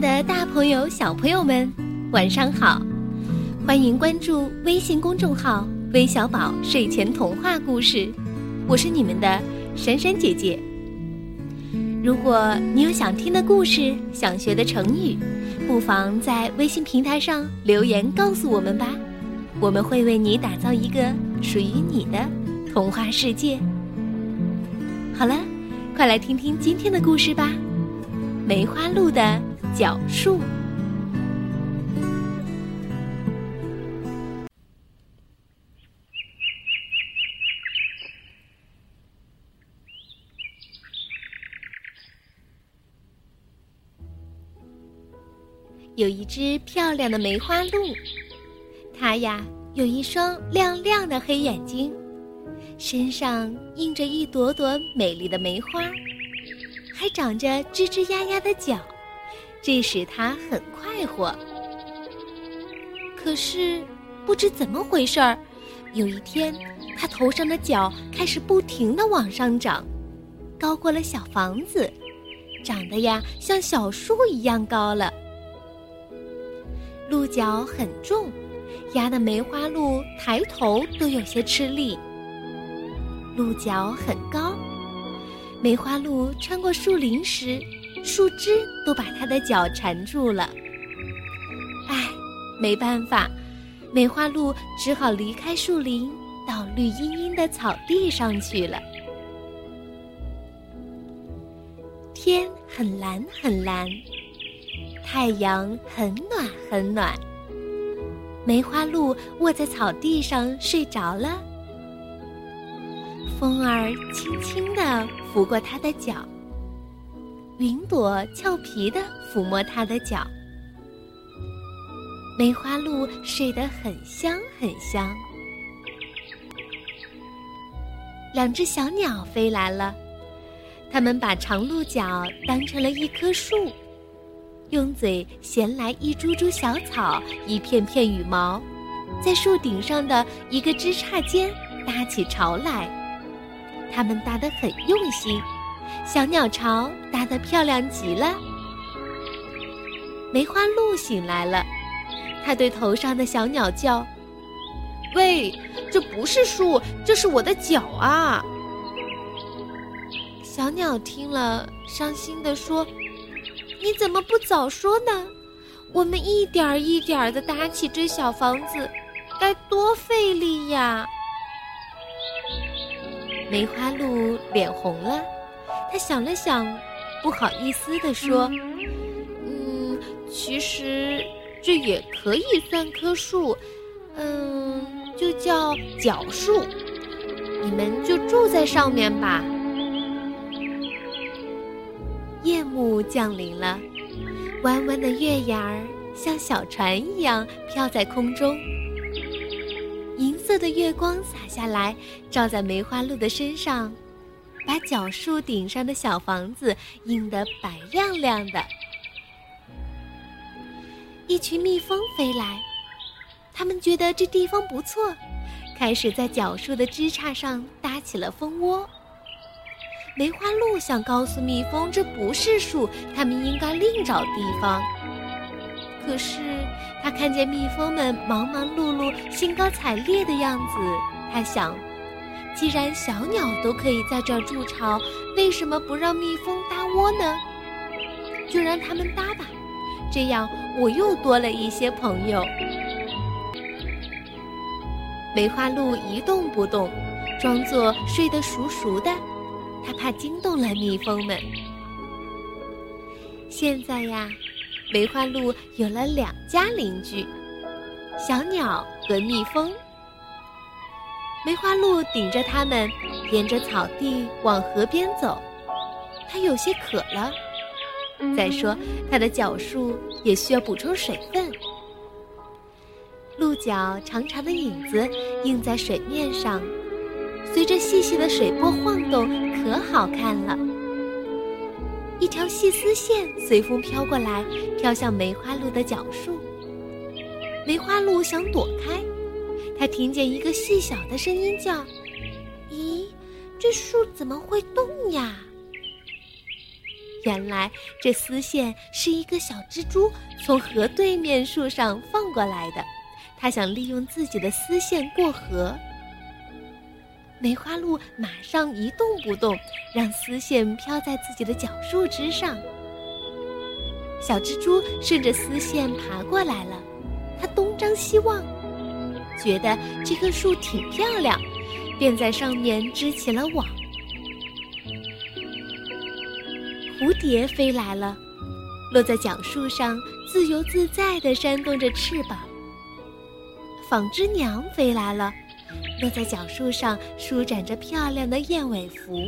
的大朋友、小朋友们，晚上好！欢迎关注微信公众号“微小宝睡前童话故事”，我是你们的珊珊姐姐。如果你有想听的故事、想学的成语，不妨在微信平台上留言告诉我们吧，我们会为你打造一个属于你的童话世界。好了，快来听听今天的故事吧，《梅花鹿的脚树》。有一只漂亮的梅花鹿，它呀有一双亮亮的黑眼睛，身上印着一朵朵美丽的梅花，还长着吱吱呀呀的脚，这使他很快活。可是不知怎么回事儿，有一天，他头上的角开始不停的往上长，高过了小房子，长得呀像小树一样高了。鹿角很重，压得梅花鹿抬头都有些吃力。鹿角很高，梅花鹿穿过树林时，树枝都把它的脚缠住了。唉，没办法，梅花鹿只好离开树林，到绿茵茵的草地上去了。天很蓝很蓝。太阳很暖很暖。梅花鹿卧在草地上睡着了。风儿轻轻地拂过它的脚，云朵俏皮地抚摸它的脚。梅花鹿睡得很香很香。两只小鸟飞来了，它们把长鹿角当成了一棵树。用嘴衔来一株株小草，一片片羽毛，在树顶上的一个枝杈间搭起巢来。它们搭得很用心，小鸟巢搭得漂亮极了。梅花鹿醒来了，它对头上的小鸟叫：“喂，这不是树，这是我的脚啊！”小鸟听了，伤心地说。你怎么不早说呢？我们一点儿一点儿的搭起这小房子，该多费力呀！梅花鹿脸红了，他想了想，不好意思地说：“嗯，其实这也可以算棵树，嗯，就叫角树，你们就住在上面吧。”夜幕降临了，弯弯的月牙儿像小船一样飘在空中。银色的月光洒下来，照在梅花鹿的身上，把角树顶上的小房子映得白亮亮的。一群蜜蜂飞来，它们觉得这地方不错，开始在角树的枝杈上搭起了蜂窝。梅花鹿想告诉蜜蜂，这不是树，它们应该另找地方。可是，它看见蜜蜂们忙忙碌碌、兴高采烈的样子，它想：既然小鸟都可以在这筑巢，为什么不让蜜蜂搭窝呢？就让它们搭吧，这样我又多了一些朋友。梅花鹿一动不动，装作睡得熟熟的。它怕惊动了蜜蜂们。现在呀，梅花鹿有了两家邻居，小鸟和蜜蜂。梅花鹿顶着它们，沿着草地往河边走。它有些渴了。再说，它的脚树也需要补充水分。鹿角长长的影子映在水面上。随着细细的水波晃动，可好看了。一条细丝线随风飘过来，飘向梅花鹿的脚树。梅花鹿想躲开，它听见一个细小的声音叫：“咦，这树怎么会动呀？”原来这丝线是一个小蜘蛛从河对面树上放过来的，它想利用自己的丝线过河。梅花鹿马上一动不动，让丝线飘在自己的脚树枝上。小蜘蛛顺着丝线爬过来了，它东张西望，觉得这棵树挺漂亮，便在上面织起了网。蝴蝶飞来了，落在角树上，自由自在地扇动着翅膀。纺织娘飞来了，落在角树上，舒展着漂亮的燕尾服。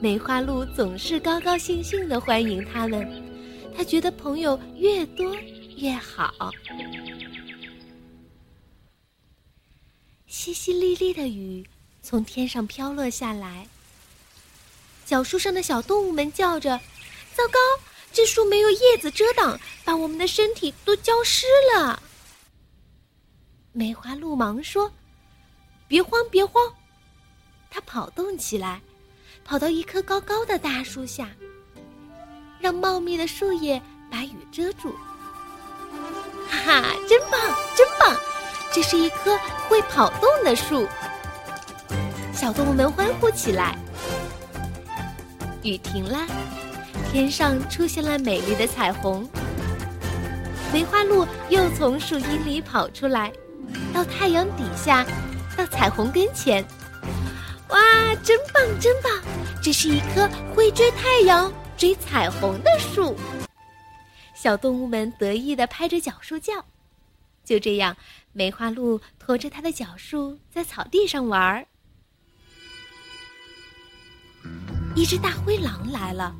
梅花鹿总是高高兴兴地欢迎他们，他觉得朋友越多越好。淅淅沥沥的雨从天上飘落下来。小树上的小动物们叫着：“糟糕，这树没有叶子遮挡，把我们的身体都浇湿了。”梅花鹿忙说：“别慌，别慌！”它跑动起来，跑到一棵高高的大树下，让茂密的树叶把雨遮住。哈哈，真棒，真棒！这是一棵会跑动的树。小动物们欢呼起来。雨停了，天上出现了美丽的彩虹。梅花鹿又从树荫里跑出来，到太阳底下，到彩虹跟前。哇，真棒，真棒！这是一棵会追太阳、追彩虹的树。小动物们得意地拍着脚树叫。就这样，梅花鹿驮着它的脚树在草地上玩儿。一只大灰狼来了，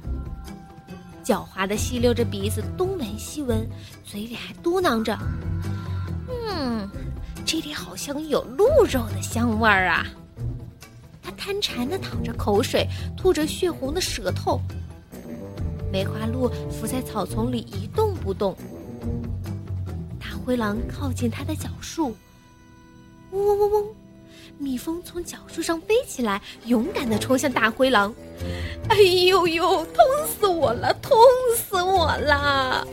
狡猾的吸溜着鼻子，东闻西闻，嘴里还嘟囔着：“嗯，这里好像有鹿肉的香味儿啊！”它贪馋的淌着口水，吐着血红的舌头。梅花鹿伏在草丛里一动不动。灰狼靠近它的脚树，嗡嗡嗡嗡。蜜蜂从脚树上飞起来，勇敢地冲向大灰狼。哎呦呦，痛死我了，痛死我了！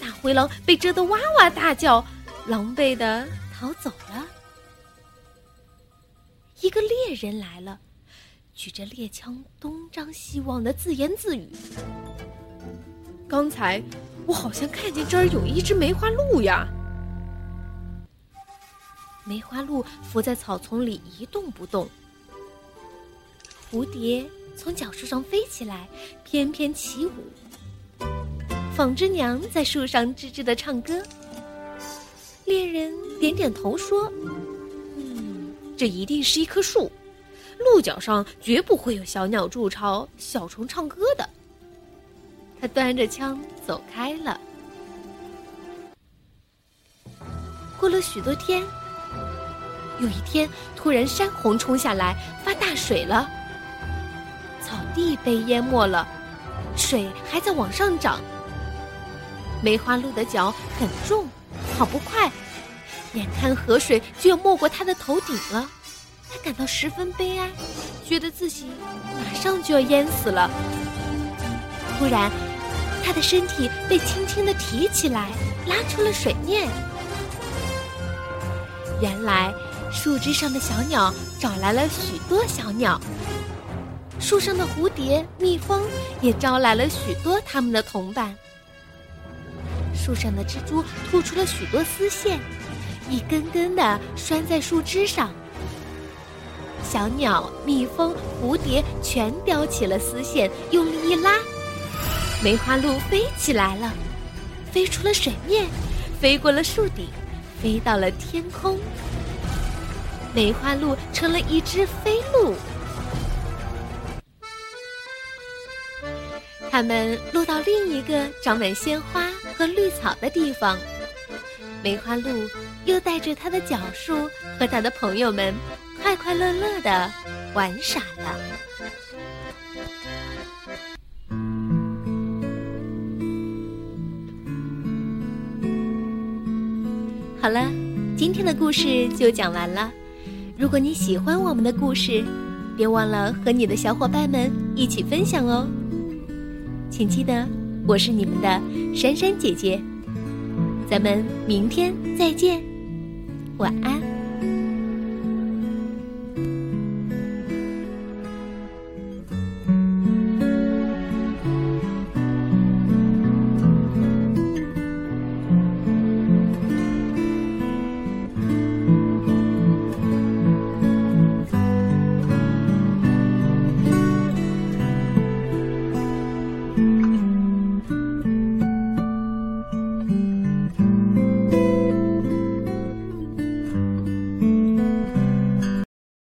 大灰狼被蛰得哇哇大叫，狼狈地逃走了。一个猎人来了，举着猎枪东张西望的自言自语：“刚才我好像看见这儿有一只梅花鹿呀。”梅花鹿伏在草丛里一动不动。蝴蝶从角树上飞起来，翩翩起舞。纺织娘在树上吱吱的唱歌。猎人点点头说：“嗯，这一定是一棵树，鹿角上绝不会有小鸟筑巢、小虫唱歌的。”他端着枪走开了。过了许多天。有一天，突然山洪冲下来，发大水了。草地被淹没了，水还在往上涨。梅花鹿的脚很重，跑不快，眼看河水就要没过它的头顶了，它感到十分悲哀，觉得自己马上就要淹死了。突然，它的身体被轻轻的提起来，拉出了水面。原来。树枝上的小鸟找来了许多小鸟，树上的蝴蝶、蜜蜂也招来了许多它们的同伴。树上的蜘蛛吐出了许多丝线，一根根的拴在树枝上。小鸟、蜜蜂、蝴蝶全叼起了丝线，用力一拉，梅花鹿飞起来了，飞出了水面，飞过了树顶，飞到了天空。梅花鹿成了一只飞鹿，它们落到另一个长满鲜花和绿草的地方。梅花鹿又带着它的脚树和它的朋友们，快快乐乐的玩耍了。好了，今天的故事就讲完了。如果你喜欢我们的故事，别忘了和你的小伙伴们一起分享哦。请记得，我是你们的珊珊姐姐，咱们明天再见，晚安。